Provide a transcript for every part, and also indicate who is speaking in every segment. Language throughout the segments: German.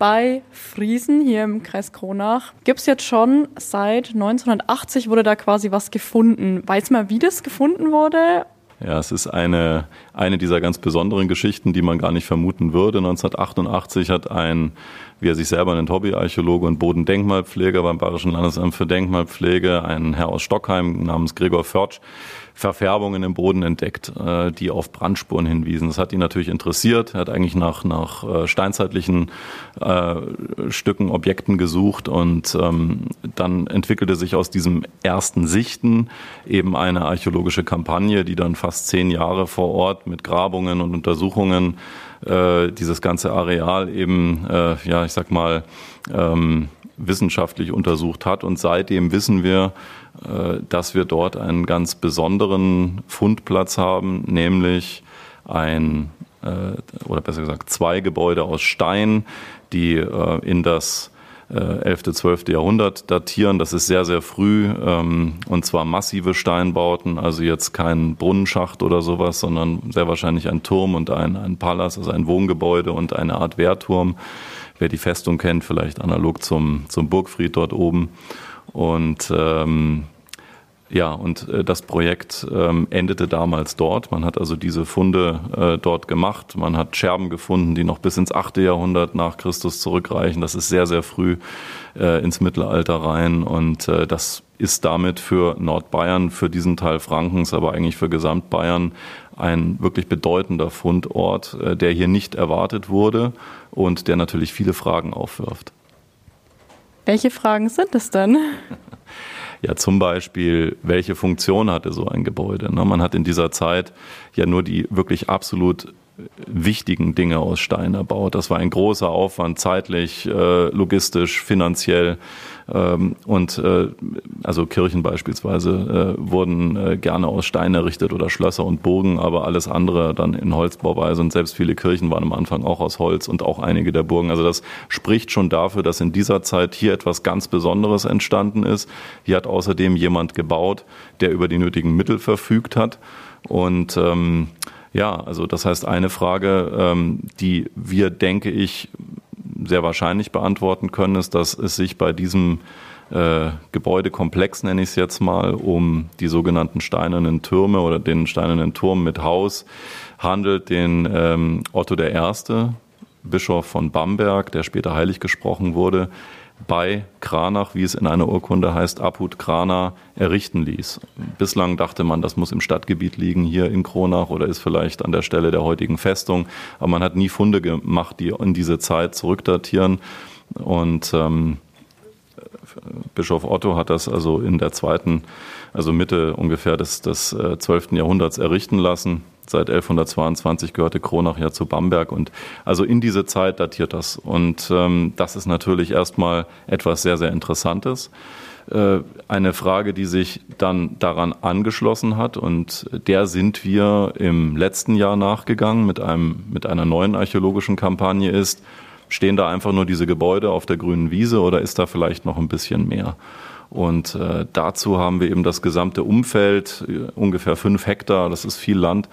Speaker 1: bei Friesen hier im Kreis Kronach gibt es jetzt schon seit 1980 wurde da quasi was gefunden. Weiß man, wie das gefunden wurde?
Speaker 2: Ja, es ist eine, eine dieser ganz besonderen Geschichten, die man gar nicht vermuten würde. 1988 hat ein, wie er sich selber nennt, Hobbyarchäologe und Bodendenkmalpfleger beim Bayerischen Landesamt für Denkmalpflege, ein Herr aus Stockheim namens Gregor Förtsch, Verfärbungen im Boden entdeckt, äh, die auf Brandspuren hinwiesen. Das hat ihn natürlich interessiert. Er hat eigentlich nach, nach äh, steinzeitlichen äh, Stücken, Objekten gesucht und ähm, dann entwickelte sich aus diesem ersten Sichten eben eine archäologische Kampagne, die dann fast zehn Jahre vor Ort mit Grabungen und Untersuchungen äh, dieses ganze Areal eben, äh, ja, ich sag mal, ähm, wissenschaftlich untersucht hat. Und seitdem wissen wir, dass wir dort einen ganz besonderen Fundplatz haben, nämlich ein äh, oder besser gesagt zwei Gebäude aus Stein, die äh, in das 11., 12. Jahrhundert datieren. Das ist sehr, sehr früh ähm, und zwar massive Steinbauten, also jetzt kein Brunnenschacht oder sowas, sondern sehr wahrscheinlich ein Turm und ein, ein Palas, also ein Wohngebäude und eine Art Wehrturm. Wer die Festung kennt, vielleicht analog zum, zum Burgfried dort oben. Und ähm, ja, und äh, das Projekt ähm, endete damals dort. Man hat also diese Funde äh, dort gemacht. Man hat Scherben gefunden, die noch bis ins achte Jahrhundert nach Christus zurückreichen. Das ist sehr, sehr früh äh, ins Mittelalter rein. Und äh, das ist damit für Nordbayern, für diesen Teil Frankens, aber eigentlich für Gesamtbayern ein wirklich bedeutender Fundort, äh, der hier nicht erwartet wurde und der natürlich viele Fragen aufwirft.
Speaker 1: Welche Fragen sind es denn?
Speaker 2: Ja, zum Beispiel, welche Funktion hatte so ein Gebäude? Ne? Man hat in dieser Zeit ja nur die wirklich absolut wichtigen Dinge aus Stein erbaut. Das war ein großer Aufwand, zeitlich, äh, logistisch, finanziell. Ähm, und äh, also Kirchen beispielsweise äh, wurden gerne aus Stein errichtet oder Schlösser und Burgen, aber alles andere dann in Holzbauweise. Und selbst viele Kirchen waren am Anfang auch aus Holz und auch einige der Burgen. Also das spricht schon dafür, dass in dieser Zeit hier etwas ganz Besonderes entstanden ist. Hier hat außerdem jemand gebaut, der über die nötigen Mittel verfügt hat. Und ähm, ja, also das heißt eine Frage, ähm, die wir, denke ich, sehr wahrscheinlich beantworten können, ist, dass es sich bei diesem äh, Gebäudekomplex, nenne ich es jetzt mal, um die sogenannten steinernen Türme oder den steinernen Turm mit Haus handelt, den ähm, Otto I., Bischof von Bamberg, der später heilig gesprochen wurde, bei Kranach, wie es in einer Urkunde heißt, Abhut Krana errichten ließ. Bislang dachte man, das muss im Stadtgebiet liegen, hier in Kronach oder ist vielleicht an der Stelle der heutigen Festung. Aber man hat nie Funde gemacht, die in diese Zeit zurückdatieren. Und ähm, Bischof Otto hat das also in der zweiten, also Mitte ungefähr des, des 12. Äh, Jahrhunderts errichten lassen. Seit 1122 gehörte Kronach ja zu Bamberg und also in diese Zeit datiert das. Und ähm, das ist natürlich erstmal etwas sehr, sehr Interessantes. Äh, eine Frage, die sich dann daran angeschlossen hat und der sind wir im letzten Jahr nachgegangen mit einem, mit einer neuen archäologischen Kampagne ist, stehen da einfach nur diese Gebäude auf der grünen Wiese oder ist da vielleicht noch ein bisschen mehr? Und äh, dazu haben wir eben das gesamte Umfeld, äh, ungefähr fünf Hektar, das ist viel Land,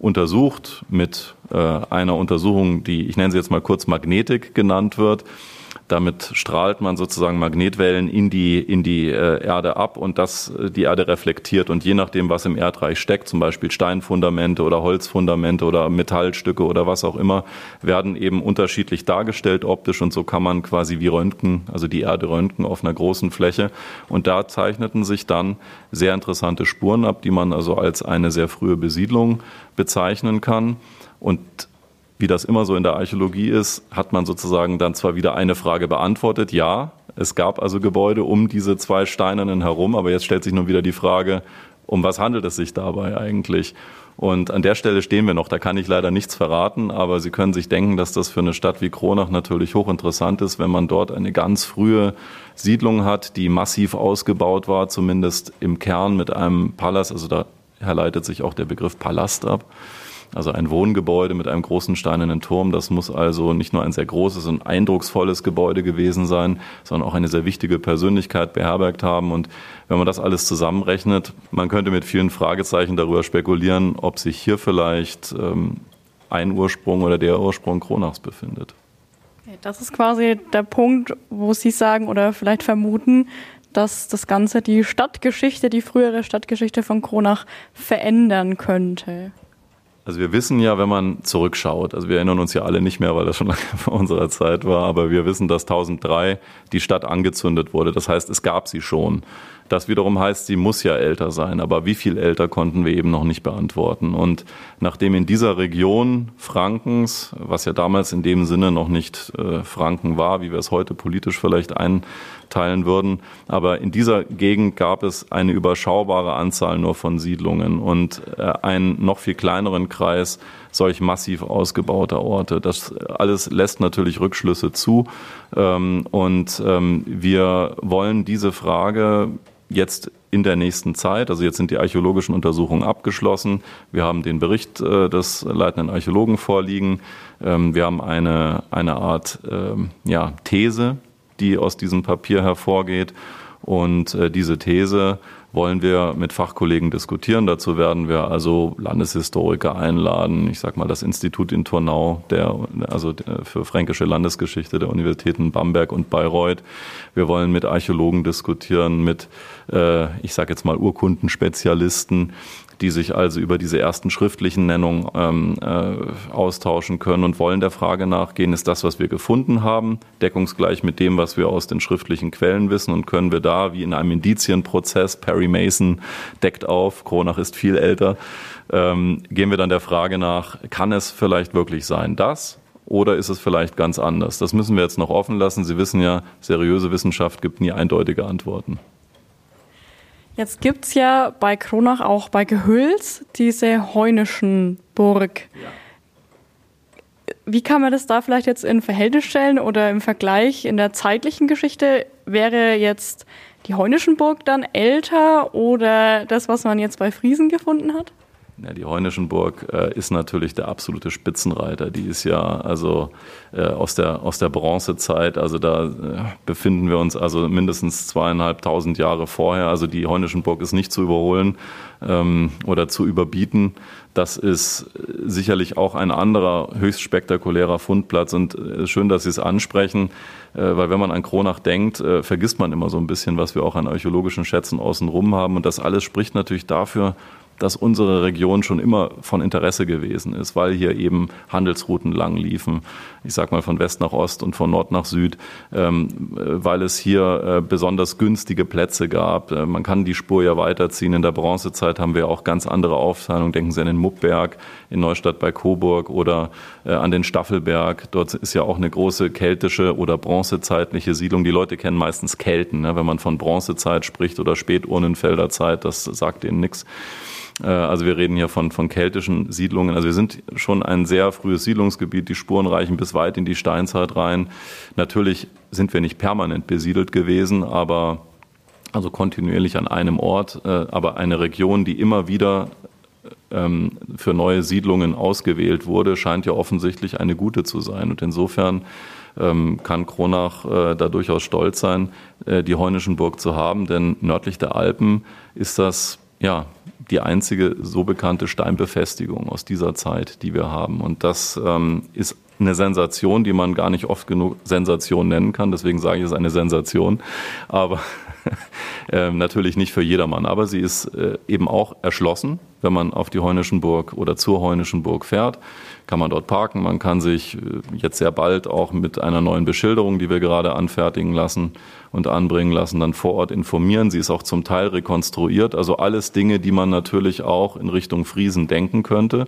Speaker 2: untersucht mit äh, einer Untersuchung, die ich nenne sie jetzt mal kurz Magnetik genannt wird. Damit strahlt man sozusagen Magnetwellen in die, in die äh, Erde ab und das äh, die Erde reflektiert. Und je nachdem, was im Erdreich steckt, zum Beispiel Steinfundamente oder Holzfundamente oder Metallstücke oder was auch immer, werden eben unterschiedlich dargestellt optisch. Und so kann man quasi wie Röntgen, also die Erde röntgen auf einer großen Fläche. Und da zeichneten sich dann sehr interessante Spuren ab, die man also als eine sehr frühe Besiedlung bezeichnen kann. Und wie das immer so in der Archäologie ist, hat man sozusagen dann zwar wieder eine Frage beantwortet, ja, es gab also Gebäude um diese zwei Steinernen herum, aber jetzt stellt sich nun wieder die Frage, um was handelt es sich dabei eigentlich? Und an der Stelle stehen wir noch, da kann ich leider nichts verraten, aber Sie können sich denken, dass das für eine Stadt wie Kronach natürlich hochinteressant ist, wenn man dort eine ganz frühe Siedlung hat, die massiv ausgebaut war, zumindest im Kern mit einem Palast, also da herleitet sich auch der Begriff Palast ab. Also ein Wohngebäude mit einem großen steinernen Turm, das muss also nicht nur ein sehr großes und eindrucksvolles Gebäude gewesen sein, sondern auch eine sehr wichtige Persönlichkeit beherbergt haben. Und wenn man das alles zusammenrechnet, man könnte mit vielen Fragezeichen darüber spekulieren, ob sich hier vielleicht ähm, ein Ursprung oder der Ursprung Kronachs befindet.
Speaker 1: Das ist quasi der Punkt, wo Sie sagen oder vielleicht vermuten, dass das Ganze die Stadtgeschichte, die frühere Stadtgeschichte von Kronach verändern könnte.
Speaker 2: Also wir wissen ja, wenn man zurückschaut, also wir erinnern uns ja alle nicht mehr, weil das schon lange vor unserer Zeit war, aber wir wissen, dass 1003 die Stadt angezündet wurde. Das heißt, es gab sie schon. Das wiederum heißt, sie muss ja älter sein, aber wie viel älter konnten wir eben noch nicht beantworten. Und nachdem in dieser Region Frankens, was ja damals in dem Sinne noch nicht äh, Franken war, wie wir es heute politisch vielleicht einteilen würden, aber in dieser Gegend gab es eine überschaubare Anzahl nur von Siedlungen und äh, einen noch viel kleineren Kreis solch massiv ausgebauter Orte. Das alles lässt natürlich Rückschlüsse zu. Ähm, und ähm, wir wollen diese Frage jetzt in der nächsten Zeit, also jetzt sind die archäologischen Untersuchungen abgeschlossen. Wir haben den Bericht äh, des leitenden Archäologen vorliegen. Ähm, wir haben eine, eine Art ja, These, die aus diesem Papier hervorgeht. Und äh, diese These wollen wir mit Fachkollegen diskutieren. Dazu werden wir also Landeshistoriker einladen. Ich sage mal das Institut in Turnau, der, also für fränkische Landesgeschichte der Universitäten Bamberg und Bayreuth. Wir wollen mit Archäologen diskutieren, mit, äh, ich sage jetzt mal Urkundenspezialisten die sich also über diese ersten schriftlichen Nennungen ähm, äh, austauschen können und wollen der Frage nachgehen, ist das, was wir gefunden haben, deckungsgleich mit dem, was wir aus den schriftlichen Quellen wissen und können wir da, wie in einem Indizienprozess, Perry Mason deckt auf, Kronach ist viel älter, ähm, gehen wir dann der Frage nach, kann es vielleicht wirklich sein, dass oder ist es vielleicht ganz anders? Das müssen wir jetzt noch offen lassen. Sie wissen ja, seriöse Wissenschaft gibt nie eindeutige Antworten.
Speaker 1: Jetzt gibt es ja bei Kronach auch bei Gehülz diese Heunischen Burg. Ja. Wie kann man das da vielleicht jetzt in Verhältnis stellen oder im Vergleich in der zeitlichen Geschichte? Wäre jetzt die Heunischen Burg dann älter oder das, was man jetzt bei Friesen gefunden hat?
Speaker 2: Ja, die Heunischenburg äh, ist natürlich der absolute Spitzenreiter. Die ist ja also äh, aus der aus der Bronzezeit. Also da äh, befinden wir uns also mindestens zweieinhalbtausend Jahre vorher. Also die Heunischenburg ist nicht zu überholen ähm, oder zu überbieten. Das ist sicherlich auch ein anderer höchst spektakulärer Fundplatz und äh, schön, dass Sie es ansprechen, äh, weil wenn man an Kronach denkt, äh, vergisst man immer so ein bisschen, was wir auch an archäologischen Schätzen außenrum haben und das alles spricht natürlich dafür, dass unsere Region schon immer von Interesse gewesen ist, weil hier eben Handelsrouten lang liefen. Ich sag mal von West nach Ost und von Nord nach Süd, ähm, weil es hier äh, besonders günstige Plätze gab. Äh, man kann die Spur ja weiterziehen. In der Bronzezeit haben wir auch ganz andere Aufteilungen. Denken Sie an den Muppberg in Neustadt bei Coburg oder äh, an den Staffelberg. Dort ist ja auch eine große keltische oder bronzezeitliche Siedlung. Die Leute kennen meistens Kelten, ne? wenn man von Bronzezeit spricht oder Späturnenfelder Zeit. Das sagt ihnen nichts. Äh, also wir reden hier von, von keltischen Siedlungen. Also wir sind schon ein sehr frühes Siedlungsgebiet. Die Spuren reichen bis weit in die Steinzeit rein. Natürlich sind wir nicht permanent besiedelt gewesen, aber also kontinuierlich an einem Ort, äh, aber eine Region, die immer wieder ähm, für neue Siedlungen ausgewählt wurde, scheint ja offensichtlich eine gute zu sein. Und insofern ähm, kann Kronach äh, da durchaus stolz sein, die Heunischenburg zu haben, denn nördlich der Alpen ist das ja die einzige so bekannte Steinbefestigung aus dieser Zeit, die wir haben. Und das ähm, ist eine Sensation, die man gar nicht oft genug Sensation nennen kann. Deswegen sage ich es eine Sensation. Aber äh, natürlich nicht für jedermann. Aber sie ist äh, eben auch erschlossen, wenn man auf die Heunischen Burg oder zur Heunischen Burg fährt kann man dort parken. Man kann sich äh, jetzt sehr bald auch mit einer neuen Beschilderung, die wir gerade anfertigen lassen und anbringen lassen, dann vor Ort informieren. Sie ist auch zum Teil rekonstruiert. Also alles Dinge, die man natürlich auch in Richtung Friesen denken könnte.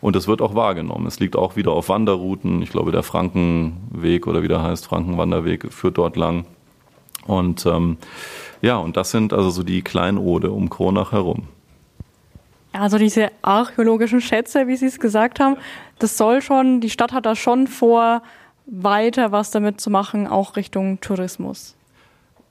Speaker 2: Und es wird auch wahrgenommen. Es liegt auch wieder auf Wanderrouten. Ich glaube, der Frankenweg oder wie der heißt, Frankenwanderweg führt dort lang. Und ähm, ja, und das sind also so die Kleinode um Kronach herum.
Speaker 1: Also diese archäologischen Schätze, wie Sie es gesagt haben, das soll schon, die Stadt hat da schon vor, weiter was damit zu machen, auch Richtung Tourismus.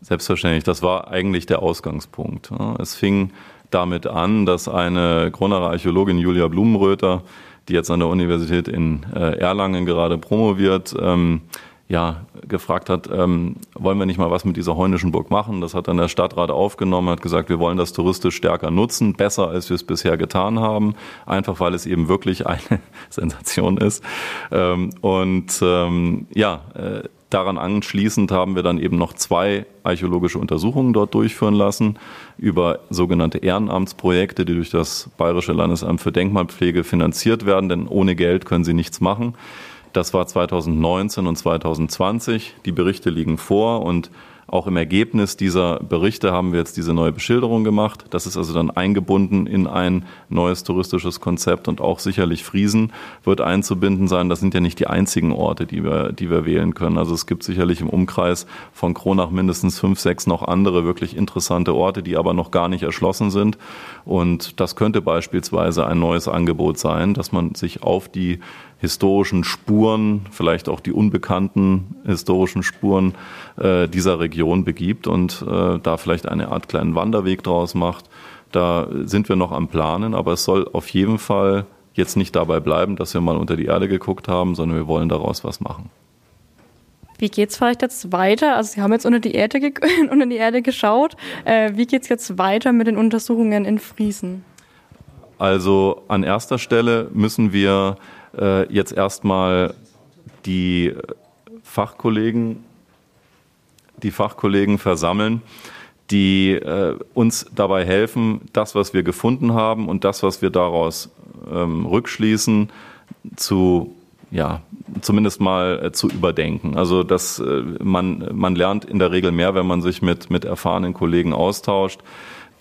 Speaker 2: Selbstverständlich, das war eigentlich der Ausgangspunkt. Es fing damit an, dass eine Kronacher Archäologin Julia Blumenröther, die jetzt an der Universität in äh, Erlangen gerade promoviert, ähm, ja, gefragt hat, ähm, wollen wir nicht mal was mit dieser heunischen Burg machen? Das hat dann der Stadtrat aufgenommen, hat gesagt, wir wollen das touristisch stärker nutzen, besser als wir es bisher getan haben, einfach weil es eben wirklich eine Sensation ist. Ähm, und ähm, ja, äh, Daran anschließend haben wir dann eben noch zwei archäologische Untersuchungen dort durchführen lassen über sogenannte Ehrenamtsprojekte, die durch das Bayerische Landesamt für Denkmalpflege finanziert werden, denn ohne Geld können sie nichts machen. Das war 2019 und 2020. Die Berichte liegen vor und auch im Ergebnis dieser Berichte haben wir jetzt diese neue Beschilderung gemacht. Das ist also dann eingebunden in ein neues touristisches Konzept und auch sicherlich Friesen wird einzubinden sein. Das sind ja nicht die einzigen Orte, die wir, die wir wählen können. Also es gibt sicherlich im Umkreis von Kronach mindestens fünf, sechs noch andere wirklich interessante Orte, die aber noch gar nicht erschlossen sind. Und das könnte beispielsweise ein neues Angebot sein, dass man sich auf die historischen Spuren, vielleicht auch die unbekannten historischen Spuren äh, dieser Region begibt und äh, da vielleicht eine Art kleinen Wanderweg draus macht. Da sind wir noch am Planen, aber es soll auf jeden Fall jetzt nicht dabei bleiben, dass wir mal unter die Erde geguckt haben, sondern wir wollen daraus was machen.
Speaker 1: Wie geht es vielleicht jetzt weiter? Also Sie haben jetzt unter die Erde, unter die Erde geschaut. Äh, wie es jetzt weiter mit den Untersuchungen in Friesen?
Speaker 2: Also an erster Stelle müssen wir äh, jetzt erstmal die Fachkollegen, die Fachkollegen versammeln, die äh, uns dabei helfen, das, was wir gefunden haben und das, was wir daraus ähm, rückschließen, zu ja, zumindest mal äh, zu überdenken. Also dass äh, man, man lernt in der Regel mehr, wenn man sich mit, mit erfahrenen Kollegen austauscht.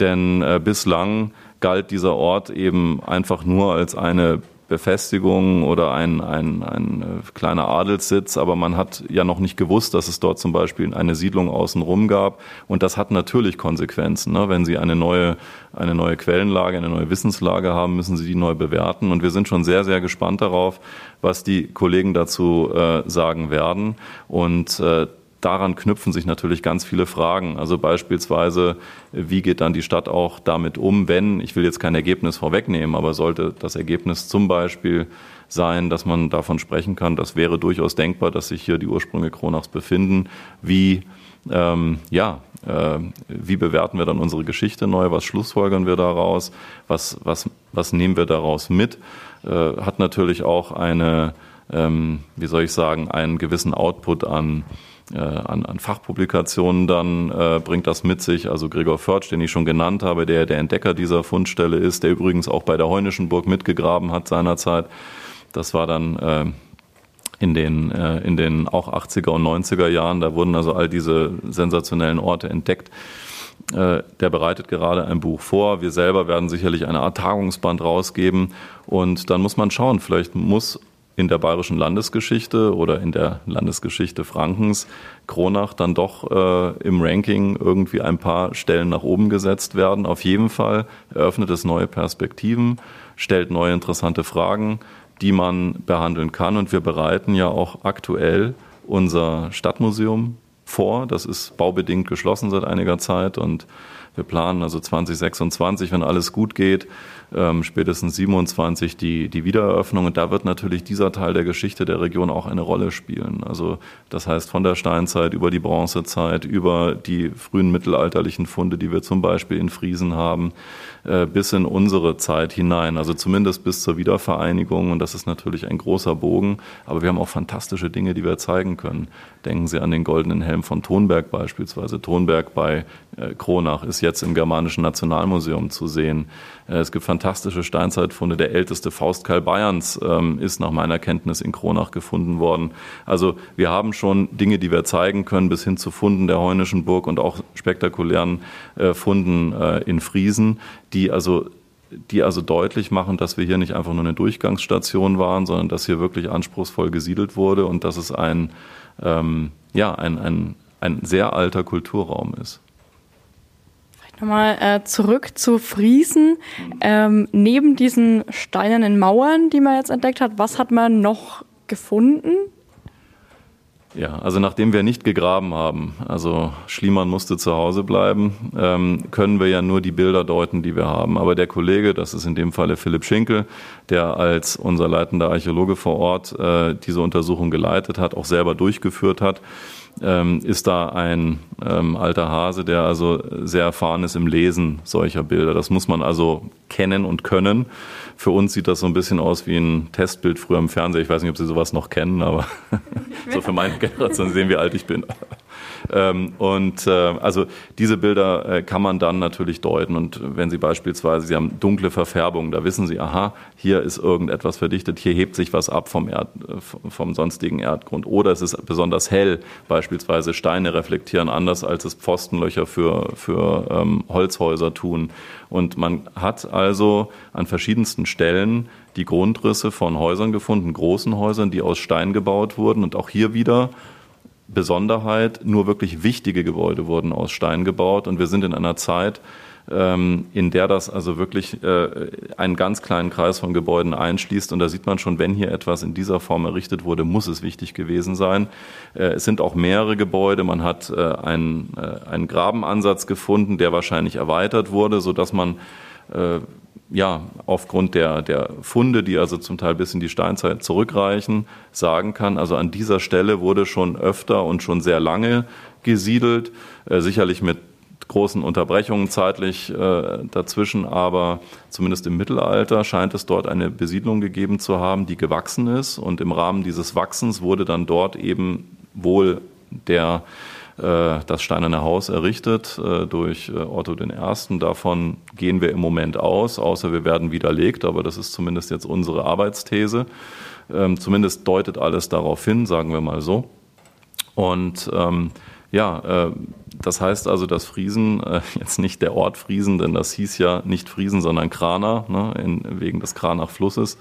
Speaker 2: Denn äh, bislang galt dieser Ort eben einfach nur als eine Befestigung oder ein, ein, ein äh, kleiner Adelssitz, aber man hat ja noch nicht gewusst, dass es dort zum Beispiel eine Siedlung außenrum gab. Und das hat natürlich Konsequenzen. Ne? Wenn Sie eine neue, eine neue Quellenlage, eine neue Wissenslage haben, müssen Sie die neu bewerten. Und wir sind schon sehr, sehr gespannt darauf, was die Kollegen dazu äh, sagen werden. Und äh, daran knüpfen sich natürlich ganz viele Fragen. Also beispielsweise, wie geht dann die Stadt auch damit um, wenn, ich will jetzt kein Ergebnis vorwegnehmen, aber sollte das Ergebnis zum Beispiel sein, dass man davon sprechen kann, das wäre durchaus denkbar, dass sich hier die Ursprünge Kronachs befinden. Wie, ähm, ja, äh, wie bewerten wir dann unsere Geschichte neu? Was schlussfolgern wir daraus? Was, was, was nehmen wir daraus mit? Äh, hat natürlich auch eine, ähm, wie soll ich sagen, einen gewissen Output an äh, an, an Fachpublikationen dann äh, bringt das mit sich. Also Gregor Förtsch, den ich schon genannt habe, der der Entdecker dieser Fundstelle ist, der übrigens auch bei der Heunischen Burg mitgegraben hat seinerzeit. Das war dann äh, in den, äh, in den auch 80er und 90er Jahren. Da wurden also all diese sensationellen Orte entdeckt. Äh, der bereitet gerade ein Buch vor. Wir selber werden sicherlich eine Art Tagungsband rausgeben. Und dann muss man schauen, vielleicht muss in der bayerischen Landesgeschichte oder in der Landesgeschichte Frankens Kronach dann doch äh, im Ranking irgendwie ein paar Stellen nach oben gesetzt werden. Auf jeden Fall eröffnet es neue Perspektiven, stellt neue interessante Fragen, die man behandeln kann. Und wir bereiten ja auch aktuell unser Stadtmuseum vor. Das ist baubedingt geschlossen seit einiger Zeit und wir planen also 2026, wenn alles gut geht, ähm, spätestens 27 die, die Wiedereröffnung. Und da wird natürlich dieser Teil der Geschichte der Region auch eine Rolle spielen. Also das heißt von der Steinzeit über die Bronzezeit, über die frühen mittelalterlichen Funde, die wir zum Beispiel in Friesen haben, äh, bis in unsere Zeit hinein. Also zumindest bis zur Wiedervereinigung. Und das ist natürlich ein großer Bogen. Aber wir haben auch fantastische Dinge, die wir zeigen können. Denken Sie an den goldenen Helm von Thonberg beispielsweise. Thonberg bei äh, Kronach ist jetzt im Germanischen Nationalmuseum zu sehen. Äh, es gibt fantastische Steinzeitfunde. Der älteste Faustkeil Bayerns ähm, ist nach meiner Kenntnis in Kronach gefunden worden. Also wir haben schon Dinge, die wir zeigen können, bis hin zu Funden der Heunischen Burg und auch spektakulären äh, Funden in Friesen, die also die also deutlich machen, dass wir hier nicht einfach nur eine Durchgangsstation waren, sondern dass hier wirklich anspruchsvoll gesiedelt wurde und dass es ein, ähm, ja, ein, ein, ein sehr alter Kulturraum ist.
Speaker 1: Nochmal äh, zurück zu Friesen. Ähm, neben diesen steinernen Mauern, die man jetzt entdeckt hat, was hat man noch gefunden?
Speaker 2: Ja, also nachdem wir nicht gegraben haben, also Schliemann musste zu Hause bleiben, ähm, können wir ja nur die Bilder deuten, die wir haben. Aber der Kollege, das ist in dem Falle Philipp Schinkel, der als unser leitender Archäologe vor Ort äh, diese Untersuchung geleitet hat, auch selber durchgeführt hat, ähm, ist da ein ähm, alter Hase, der also sehr erfahren ist im Lesen solcher Bilder. Das muss man also kennen und können. Für uns sieht das so ein bisschen aus wie ein Testbild früher im Fernsehen. Ich weiß nicht, ob Sie sowas noch kennen, aber so für meine Generation sehen, wie alt ich bin. Ähm, und äh, also diese Bilder äh, kann man dann natürlich deuten. Und wenn Sie beispielsweise, Sie haben dunkle Verfärbungen, da wissen Sie, aha, hier ist irgendetwas verdichtet, hier hebt sich was ab vom, Erd, äh, vom sonstigen Erdgrund. Oder es ist besonders hell, beispielsweise Steine reflektieren anders, als es Pfostenlöcher für, für ähm, Holzhäuser tun. Und man hat also an verschiedensten Stellen die Grundrisse von Häusern gefunden, großen Häusern, die aus Stein gebaut wurden. Und auch hier wieder Besonderheit, nur wirklich wichtige Gebäude wurden aus Stein gebaut und wir sind in einer Zeit, ähm, in der das also wirklich äh, einen ganz kleinen Kreis von Gebäuden einschließt. Und da sieht man schon, wenn hier etwas in dieser Form errichtet wurde, muss es wichtig gewesen sein. Äh, es sind auch mehrere Gebäude. Man hat äh, einen, einen Grabenansatz gefunden, der wahrscheinlich erweitert wurde, sodass man ja, aufgrund der, der Funde, die also zum Teil bis in die Steinzeit zurückreichen, sagen kann, also an dieser Stelle wurde schon öfter und schon sehr lange gesiedelt, äh, sicherlich mit großen Unterbrechungen zeitlich äh, dazwischen, aber zumindest im Mittelalter scheint es dort eine Besiedlung gegeben zu haben, die gewachsen ist. Und im Rahmen dieses Wachsens wurde dann dort eben wohl der äh, das Steinerne Haus errichtet äh, durch äh, Otto I. Davon gehen wir im Moment aus, außer wir werden widerlegt, aber das ist zumindest jetzt unsere Arbeitsthese. Ähm, zumindest deutet alles darauf hin, sagen wir mal so. Und ähm, ja, das heißt also, dass Friesen, jetzt nicht der Ort Friesen, denn das hieß ja nicht Friesen, sondern Krana, ne, in, wegen des Kranach-Flusses,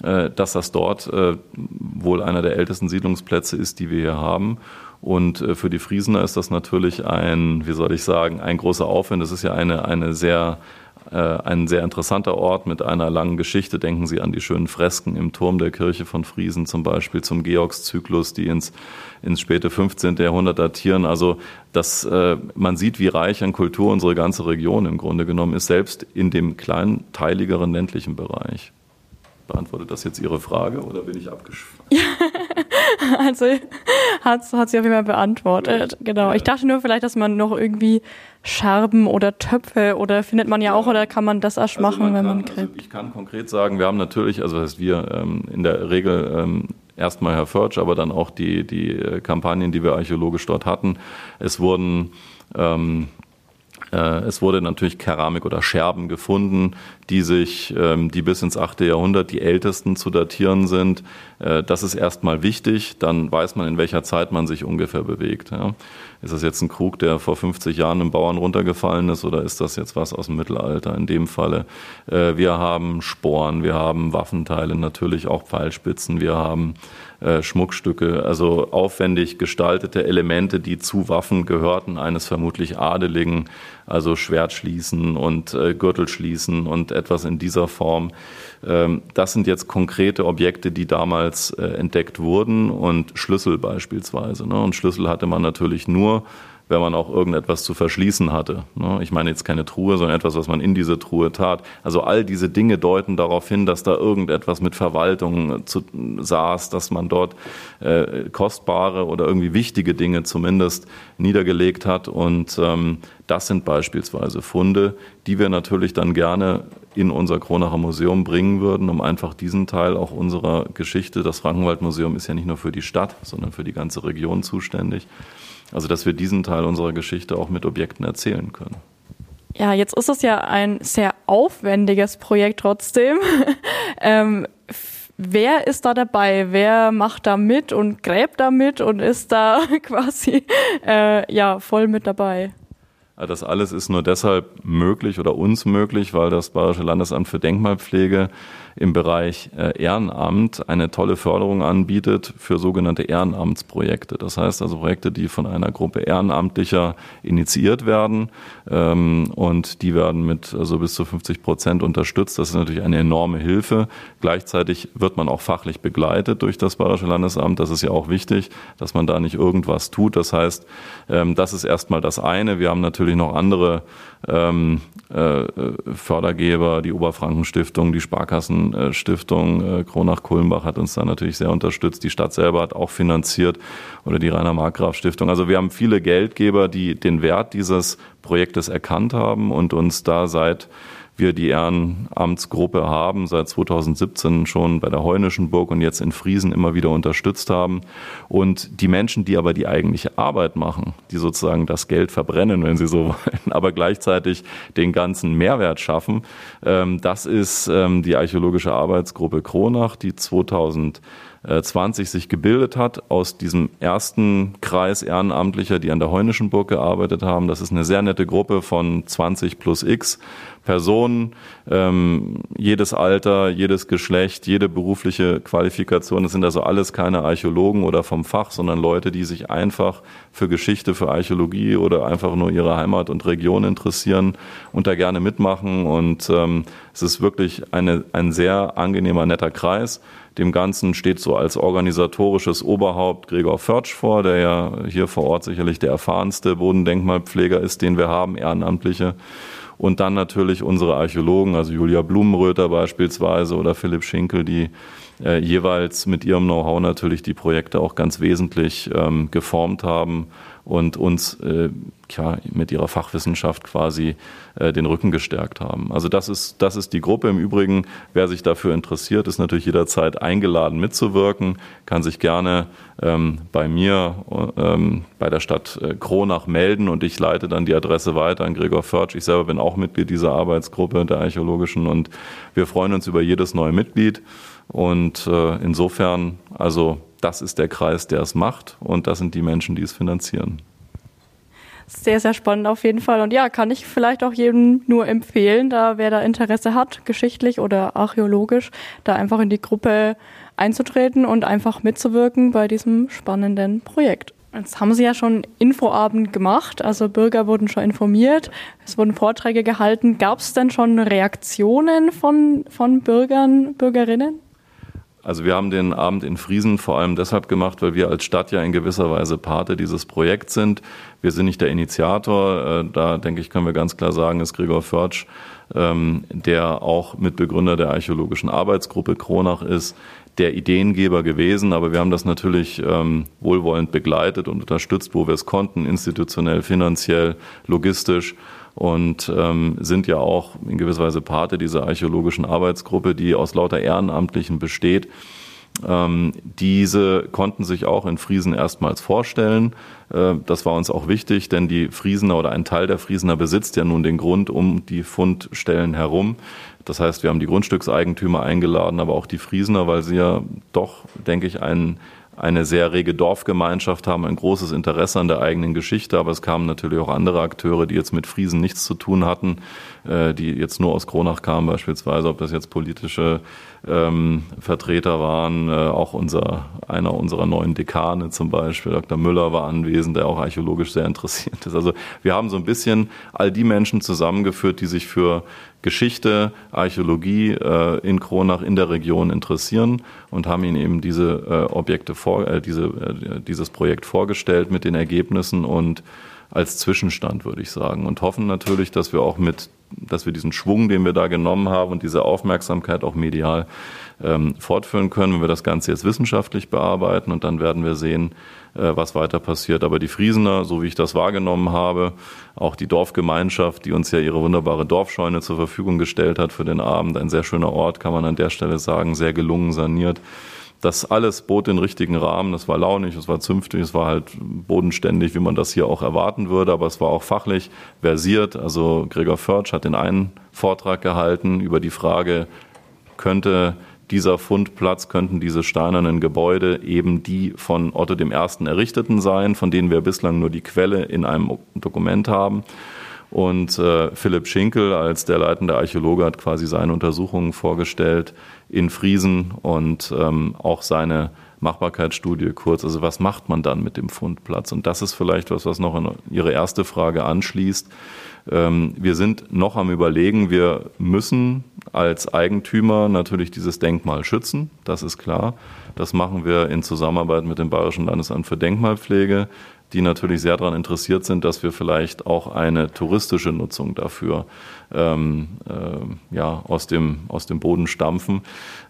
Speaker 2: dass das dort wohl einer der ältesten Siedlungsplätze ist, die wir hier haben. Und äh, für die Friesener ist das natürlich ein, wie soll ich sagen, ein großer Aufwand. Es ist ja eine, eine sehr, äh, ein sehr interessanter Ort mit einer langen Geschichte. Denken Sie an die schönen Fresken im Turm der Kirche von Friesen zum Beispiel, zum Georgszyklus, die ins, ins späte 15. Jahrhundert datieren. Also dass äh, man sieht, wie reich an Kultur unsere ganze Region im Grunde genommen ist, selbst in dem kleinteiligeren ländlichen Bereich. Beantwortet das jetzt Ihre Frage oder bin ich abgeschweift?
Speaker 1: Also hat, hat sie auf jeden Fall beantwortet. Genau. Ich dachte nur vielleicht, dass man noch irgendwie Scherben oder Töpfe oder findet man ja, ja. auch oder kann man das erst also machen, man wenn kann, man
Speaker 2: gräbt? Also ich kann konkret sagen, wir haben natürlich, also das heißt wir ähm, in der Regel ähm, erstmal Herr Förtsch, aber dann auch die, die äh, Kampagnen, die wir archäologisch dort hatten. Es wurden ähm, äh, es wurde natürlich Keramik oder Scherben gefunden, die sich, ähm, die bis ins 8. Jahrhundert die ältesten zu datieren sind. Äh, das ist erstmal wichtig, dann weiß man, in welcher Zeit man sich ungefähr bewegt. Ist das jetzt ein Krug, der vor 50 Jahren einem Bauern runtergefallen ist oder ist das jetzt was aus dem Mittelalter in dem Falle? Äh, wir haben Sporen, wir haben Waffenteile, natürlich auch Pfeilspitzen, wir haben äh, Schmuckstücke, also aufwendig gestaltete Elemente, die zu Waffen gehörten, eines vermutlich Adeligen, also Schwertschließen und äh, Gürtelschließen und etwas in dieser Form. Ähm, das sind jetzt konkrete Objekte, die damals äh, entdeckt wurden und Schlüssel beispielsweise. Ne? Und Schlüssel hatte man natürlich nur, wenn man auch irgendetwas zu verschließen hatte. Ne? Ich meine jetzt keine Truhe, sondern etwas, was man in diese Truhe tat. Also all diese Dinge deuten darauf hin, dass da irgendetwas mit Verwaltung zu, saß, dass man dort äh, kostbare oder irgendwie wichtige Dinge zumindest niedergelegt hat. Und ähm, das sind beispielsweise Funde, die wir natürlich dann gerne in unser Kronacher Museum bringen würden, um einfach diesen Teil auch unserer Geschichte, das Frankenwaldmuseum ist ja nicht nur für die Stadt, sondern für die ganze Region zuständig, also, dass wir diesen Teil unserer Geschichte auch mit Objekten erzählen können.
Speaker 1: Ja, jetzt ist es ja ein sehr aufwendiges Projekt trotzdem. ähm, wer ist da dabei? Wer macht da mit und gräbt da mit und ist da quasi äh, ja voll mit dabei?
Speaker 2: Das alles ist nur deshalb möglich oder uns möglich, weil das Bayerische Landesamt für Denkmalpflege im Bereich äh, Ehrenamt eine tolle Förderung anbietet für sogenannte Ehrenamtsprojekte. Das heißt also Projekte, die von einer Gruppe Ehrenamtlicher initiiert werden ähm, und die werden mit so also bis zu 50 Prozent unterstützt. Das ist natürlich eine enorme Hilfe. Gleichzeitig wird man auch fachlich begleitet durch das Bayerische Landesamt. Das ist ja auch wichtig, dass man da nicht irgendwas tut. Das heißt, ähm, das ist erstmal das eine. Wir haben natürlich noch andere ähm, äh, Fördergeber, die Oberfrankenstiftung, die Sparkassenstiftung, äh, Kronach-Kulmbach hat uns da natürlich sehr unterstützt. Die Stadt selber hat auch finanziert oder die Rainer Markgraf Stiftung. Also wir haben viele Geldgeber, die den Wert dieses Projektes erkannt haben und uns da seit wir die Ehrenamtsgruppe haben, seit 2017 schon bei der Heunischen Burg und jetzt in Friesen immer wieder unterstützt haben. Und die Menschen, die aber die eigentliche Arbeit machen, die sozusagen das Geld verbrennen, wenn sie so wollen, aber gleichzeitig den ganzen Mehrwert schaffen, ähm, das ist ähm, die archäologische Arbeitsgruppe Kronach, die 2000 20 sich gebildet hat aus diesem ersten Kreis Ehrenamtlicher, die an der Heunischen Burg gearbeitet haben. Das ist eine sehr nette Gruppe von 20 plus X Personen, ähm, jedes Alter, jedes Geschlecht, jede berufliche Qualifikation. Das sind also alles keine Archäologen oder vom Fach, sondern Leute, die sich einfach für Geschichte, für Archäologie oder einfach nur ihre Heimat und Region interessieren und da gerne mitmachen. Und ähm, es ist wirklich eine, ein sehr angenehmer, netter Kreis. Dem Ganzen steht so als organisatorisches Oberhaupt Gregor Förtsch vor, der ja hier vor Ort sicherlich der erfahrenste Bodendenkmalpfleger ist, den wir haben, Ehrenamtliche. Und dann natürlich unsere Archäologen, also Julia Blumenröther beispielsweise oder Philipp Schinkel, die äh, jeweils mit ihrem Know-how natürlich die Projekte auch ganz wesentlich ähm, geformt haben und uns äh, ja, mit ihrer Fachwissenschaft quasi äh, den Rücken gestärkt haben. Also das ist, das ist die Gruppe. Im Übrigen, wer sich dafür interessiert, ist natürlich jederzeit eingeladen mitzuwirken, kann sich gerne ähm, bei mir ähm, bei der Stadt äh, Kronach melden und ich leite dann die Adresse weiter an Gregor Förtsch. Ich selber bin auch Mitglied dieser Arbeitsgruppe der archäologischen und wir freuen uns über jedes neue Mitglied. Und äh, insofern, also das ist der Kreis, der es macht und das sind die Menschen, die es finanzieren.
Speaker 1: Sehr, sehr spannend auf jeden Fall. Und ja, kann ich vielleicht auch jedem nur empfehlen, da wer da Interesse hat, geschichtlich oder archäologisch, da einfach in die Gruppe einzutreten und einfach mitzuwirken bei diesem spannenden Projekt. Jetzt haben Sie ja schon Infoabend gemacht, also Bürger wurden schon informiert, es wurden Vorträge gehalten. Gab es denn schon Reaktionen von, von Bürgern, Bürgerinnen?
Speaker 2: Also wir haben den Abend in Friesen vor allem deshalb gemacht, weil wir als Stadt ja in gewisser Weise Pate dieses Projekts sind. Wir sind nicht der Initiator. Äh, da denke ich, können wir ganz klar sagen, ist Gregor Förtsch, ähm, der auch Mitbegründer der archäologischen Arbeitsgruppe Kronach ist, der Ideengeber gewesen. Aber wir haben das natürlich ähm, wohlwollend begleitet und unterstützt, wo wir es konnten, institutionell, finanziell, logistisch und ähm, sind ja auch in gewisser Weise Pate dieser archäologischen Arbeitsgruppe, die aus lauter Ehrenamtlichen besteht. Ähm, diese konnten sich auch in Friesen erstmals vorstellen. Äh, das war uns auch wichtig, denn die Friesener oder ein Teil der Friesener besitzt ja nun den Grund um die Fundstellen herum. Das heißt, wir haben die Grundstückseigentümer eingeladen, aber auch die Friesener, weil sie ja doch, denke ich, einen eine sehr rege Dorfgemeinschaft haben, ein großes Interesse an der eigenen Geschichte, aber es kamen natürlich auch andere Akteure, die jetzt mit Friesen nichts zu tun hatten, äh, die jetzt nur aus Kronach kamen beispielsweise, ob das jetzt politische ähm, Vertreter waren, äh, auch unser, einer unserer neuen Dekane zum Beispiel, Dr. Müller war anwesend, der auch archäologisch sehr interessiert ist. Also wir haben so ein bisschen all die Menschen zusammengeführt, die sich für Geschichte, Archäologie äh, in Kronach in der Region interessieren und haben ihnen eben diese äh, Objekte vor, äh, diese, äh, dieses Projekt vorgestellt mit den Ergebnissen und als Zwischenstand, würde ich sagen. Und hoffen natürlich, dass wir auch mit, dass wir diesen Schwung, den wir da genommen haben und diese Aufmerksamkeit auch medial ähm, fortführen können, wenn wir das Ganze jetzt wissenschaftlich bearbeiten und dann werden wir sehen, äh, was weiter passiert. Aber die Friesener, so wie ich das wahrgenommen habe, auch die Dorfgemeinschaft, die uns ja ihre wunderbare Dorfscheune zur Verfügung gestellt hat für den Abend, ein sehr schöner Ort, kann man an der Stelle sagen, sehr gelungen saniert das alles bot den richtigen Rahmen. Das war launig, es war zünftig, es war halt bodenständig, wie man das hier auch erwarten würde, aber es war auch fachlich versiert. Also Gregor Förtsch hat den einen Vortrag gehalten über die Frage, könnte dieser Fundplatz, könnten diese steinernen Gebäude eben die von Otto I. errichteten sein, von denen wir bislang nur die Quelle in einem Dokument haben. Und äh, Philipp Schinkel als der leitende Archäologe hat quasi seine Untersuchungen vorgestellt in Friesen und ähm, auch seine Machbarkeitsstudie kurz. Also was macht man dann mit dem Fundplatz? Und das ist vielleicht was, was noch in Ihre erste Frage anschließt. Ähm, wir sind noch am Überlegen, wir müssen als Eigentümer natürlich dieses Denkmal schützen, das ist klar. Das machen wir in Zusammenarbeit mit dem Bayerischen Landesamt für Denkmalpflege die natürlich sehr daran interessiert sind, dass wir vielleicht auch eine touristische Nutzung dafür ähm, äh, ja, aus, dem, aus dem Boden stampfen.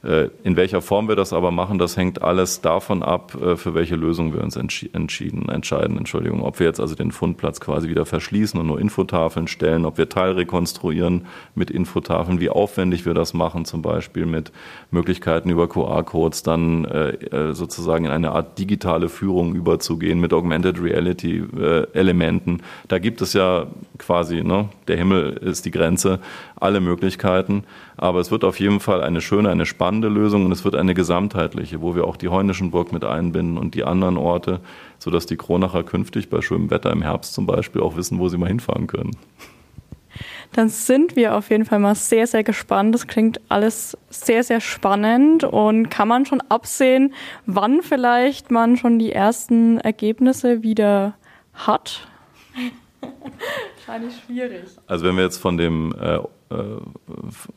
Speaker 2: Äh, in welcher Form wir das aber machen, das hängt alles davon ab, äh, für welche Lösung wir uns entschi entschieden, entscheiden. Entschuldigung, ob wir jetzt also den Fundplatz quasi wieder verschließen und nur Infotafeln stellen, ob wir teilrekonstruieren mit Infotafeln, wie aufwendig wir das machen, zum Beispiel mit Möglichkeiten über QR-Codes dann äh, äh, sozusagen in eine Art digitale Führung überzugehen mit Augmented Reality-Elementen. Äh, da gibt es ja quasi, ne, der Himmel ist die Grenze alle Möglichkeiten. Aber es wird auf jeden Fall eine schöne, eine spannende Lösung und es wird eine gesamtheitliche, wo wir auch die Heunischenburg mit einbinden und die anderen Orte, sodass die Kronacher künftig bei schönem Wetter im Herbst zum Beispiel auch wissen, wo sie mal hinfahren können.
Speaker 1: Dann sind wir auf jeden Fall mal sehr, sehr gespannt. Das klingt alles sehr, sehr spannend und kann man schon absehen, wann vielleicht man schon die ersten Ergebnisse wieder hat?
Speaker 2: Wahrscheinlich schwierig. Also wenn wir jetzt von dem, äh, äh,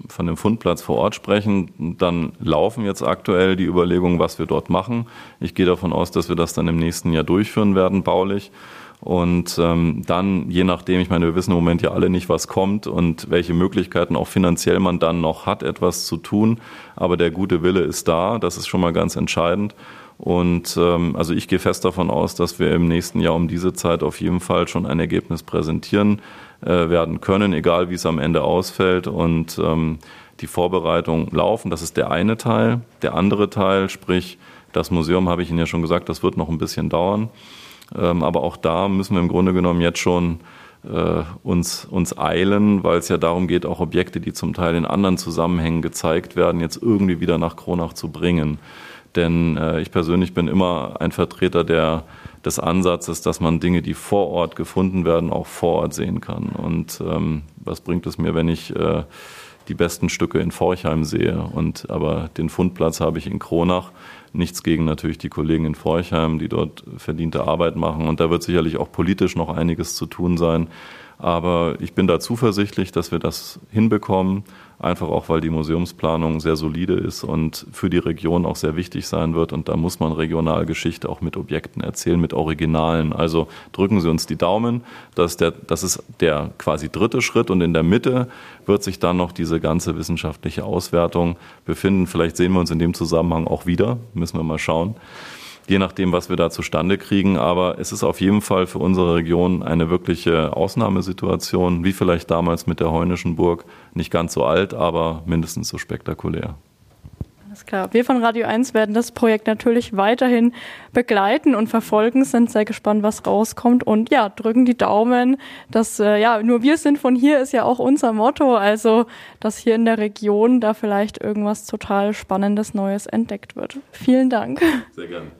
Speaker 2: von dem Fundplatz vor Ort sprechen, dann laufen jetzt aktuell die Überlegungen, was wir dort machen. Ich gehe davon aus, dass wir das dann im nächsten Jahr durchführen werden, baulich. Und ähm, dann, je nachdem, ich meine, wir wissen im Moment ja alle nicht, was kommt und welche Möglichkeiten auch finanziell man dann noch hat, etwas zu tun. Aber der gute Wille ist da, das ist schon mal ganz entscheidend. Und ähm, also ich gehe fest davon aus, dass wir im nächsten Jahr um diese Zeit auf jeden Fall schon ein Ergebnis präsentieren äh, werden können, egal wie es am Ende ausfällt. Und ähm, die Vorbereitungen laufen. Das ist der eine Teil. Der andere Teil, sprich das Museum, habe ich Ihnen ja schon gesagt, das wird noch ein bisschen dauern. Ähm, aber auch da müssen wir im Grunde genommen jetzt schon äh, uns, uns eilen, weil es ja darum geht, auch Objekte, die zum Teil in anderen Zusammenhängen gezeigt werden, jetzt irgendwie wieder nach Kronach zu bringen. Denn äh, ich persönlich bin immer ein Vertreter der, des Ansatzes, dass man Dinge, die vor Ort gefunden werden, auch vor Ort sehen kann. Und ähm, was bringt es mir, wenn ich äh, die besten Stücke in Forchheim sehe und aber den Fundplatz habe ich in Kronach. Nichts gegen natürlich die Kollegen in Forchheim, die dort verdiente Arbeit machen. Und da wird sicherlich auch politisch noch einiges zu tun sein. Aber ich bin da zuversichtlich, dass wir das hinbekommen einfach auch, weil die Museumsplanung sehr solide ist und für die Region auch sehr wichtig sein wird. Und da muss man Regionalgeschichte auch mit Objekten erzählen, mit Originalen. Also drücken Sie uns die Daumen. Das ist der, das ist der quasi dritte Schritt und in der Mitte wird sich dann noch diese ganze wissenschaftliche Auswertung befinden. Vielleicht sehen wir uns in dem Zusammenhang auch wieder, müssen wir mal schauen je nachdem, was wir da zustande kriegen. Aber es ist auf jeden Fall für unsere Region eine wirkliche Ausnahmesituation, wie vielleicht damals mit der Heunischen Burg. Nicht ganz so alt, aber mindestens so spektakulär.
Speaker 1: Alles klar. Wir von Radio 1 werden das Projekt natürlich weiterhin begleiten und verfolgen, sind sehr gespannt, was rauskommt und ja, drücken die Daumen, dass äh, ja, nur wir sind von hier ist ja auch unser Motto, also dass hier in der Region da vielleicht irgendwas total spannendes Neues entdeckt wird. Vielen Dank. Sehr gerne.